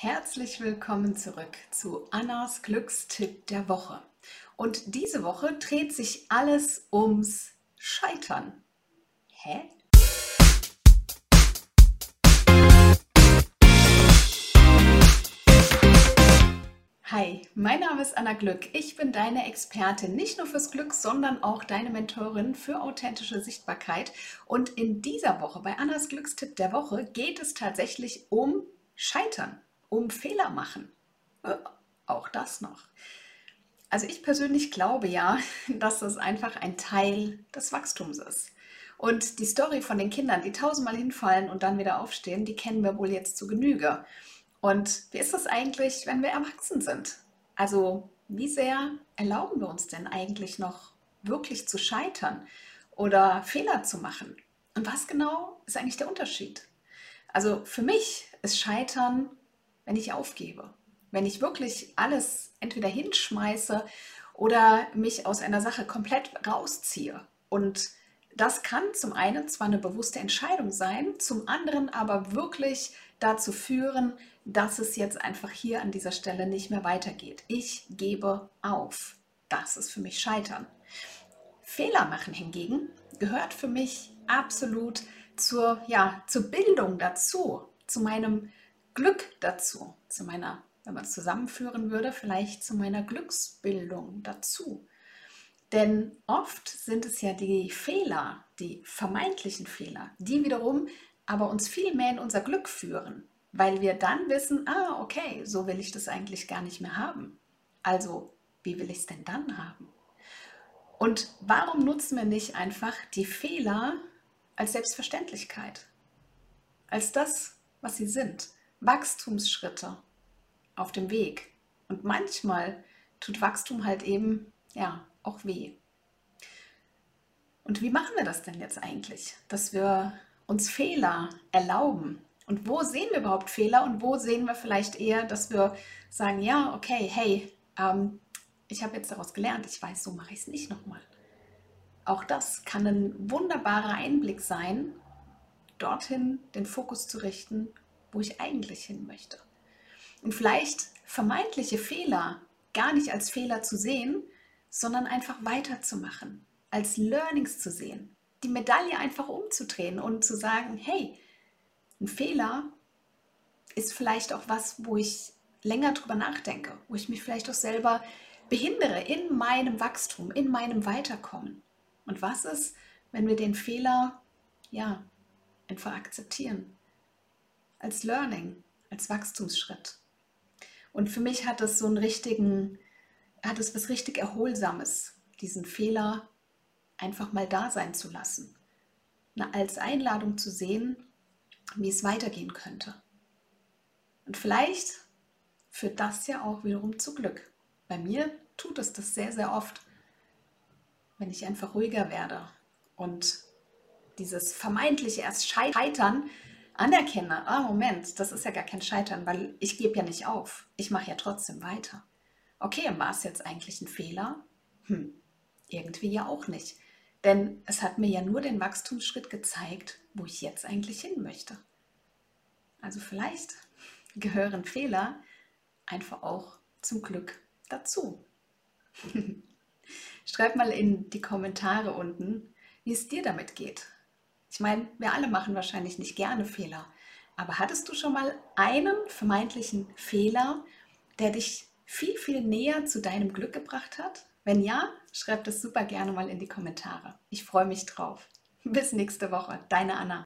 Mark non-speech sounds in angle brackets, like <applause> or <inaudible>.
Herzlich willkommen zurück zu Annas Glückstipp der Woche. Und diese Woche dreht sich alles ums Scheitern. Hä? Hi, mein Name ist Anna Glück. Ich bin deine Expertin nicht nur fürs Glück, sondern auch deine Mentorin für authentische Sichtbarkeit. Und in dieser Woche bei Annas Glückstipp der Woche geht es tatsächlich um Scheitern, um Fehler machen. Äh, auch das noch. Also ich persönlich glaube ja, <laughs> dass das einfach ein Teil des Wachstums ist. Und die Story von den Kindern, die tausendmal hinfallen und dann wieder aufstehen, die kennen wir wohl jetzt zu Genüge. Und wie ist das eigentlich, wenn wir erwachsen sind? Also wie sehr erlauben wir uns denn eigentlich noch wirklich zu scheitern oder Fehler zu machen? Und was genau ist eigentlich der Unterschied? Also für mich ist Scheitern, wenn ich aufgebe, wenn ich wirklich alles entweder hinschmeiße oder mich aus einer Sache komplett rausziehe. Und das kann zum einen zwar eine bewusste Entscheidung sein, zum anderen aber wirklich dazu führen, dass es jetzt einfach hier an dieser Stelle nicht mehr weitergeht. Ich gebe auf. Das ist für mich Scheitern. Fehler machen hingegen gehört für mich absolut zur, ja, zur Bildung dazu, zu meinem Glück dazu, zu meiner, wenn man es zusammenführen würde, vielleicht zu meiner Glücksbildung dazu. Denn oft sind es ja die Fehler, die vermeintlichen Fehler, die wiederum aber uns viel mehr in unser Glück führen, weil wir dann wissen, ah, okay, so will ich das eigentlich gar nicht mehr haben. Also, wie will ich es denn dann haben? Und warum nutzen wir nicht einfach die Fehler als Selbstverständlichkeit? Als das, was sie sind. Wachstumsschritte auf dem Weg. Und manchmal tut Wachstum halt eben, ja, auch weh. Und wie machen wir das denn jetzt eigentlich, dass wir uns Fehler erlauben? Und wo sehen wir überhaupt Fehler und wo sehen wir vielleicht eher, dass wir sagen, ja, okay, hey, ähm, ich habe jetzt daraus gelernt, ich weiß, so mache ich es nicht nochmal. Auch das kann ein wunderbarer Einblick sein, dorthin den Fokus zu richten, wo ich eigentlich hin möchte. Und vielleicht vermeintliche Fehler gar nicht als Fehler zu sehen, sondern einfach weiterzumachen, als Learnings zu sehen, die Medaille einfach umzudrehen und zu sagen, hey, ein Fehler ist vielleicht auch was, wo ich länger drüber nachdenke, wo ich mich vielleicht auch selber behindere in meinem Wachstum, in meinem Weiterkommen. Und was ist, wenn wir den Fehler ja einfach akzeptieren als Learning, als Wachstumsschritt? Und für mich hat es so einen richtigen hat es was richtig Erholsames, diesen Fehler einfach mal da sein zu lassen. Na, als Einladung zu sehen, wie es weitergehen könnte. Und vielleicht führt das ja auch wiederum zu Glück. Bei mir tut es das sehr, sehr oft, wenn ich einfach ruhiger werde und dieses vermeintliche erst Scheitern anerkenne. Ah, Moment, das ist ja gar kein Scheitern, weil ich gebe ja nicht auf. Ich mache ja trotzdem weiter. Okay, war es jetzt eigentlich ein Fehler? Hm, irgendwie ja auch nicht. Denn es hat mir ja nur den Wachstumsschritt gezeigt, wo ich jetzt eigentlich hin möchte. Also vielleicht <laughs> gehören Fehler einfach auch zum Glück dazu. <laughs> Schreib mal in die Kommentare unten, wie es dir damit geht. Ich meine, wir alle machen wahrscheinlich nicht gerne Fehler, aber hattest du schon mal einen vermeintlichen Fehler, der dich viel, viel näher zu deinem Glück gebracht hat? Wenn ja, schreib das super gerne mal in die Kommentare. Ich freue mich drauf. Bis nächste Woche. Deine Anna.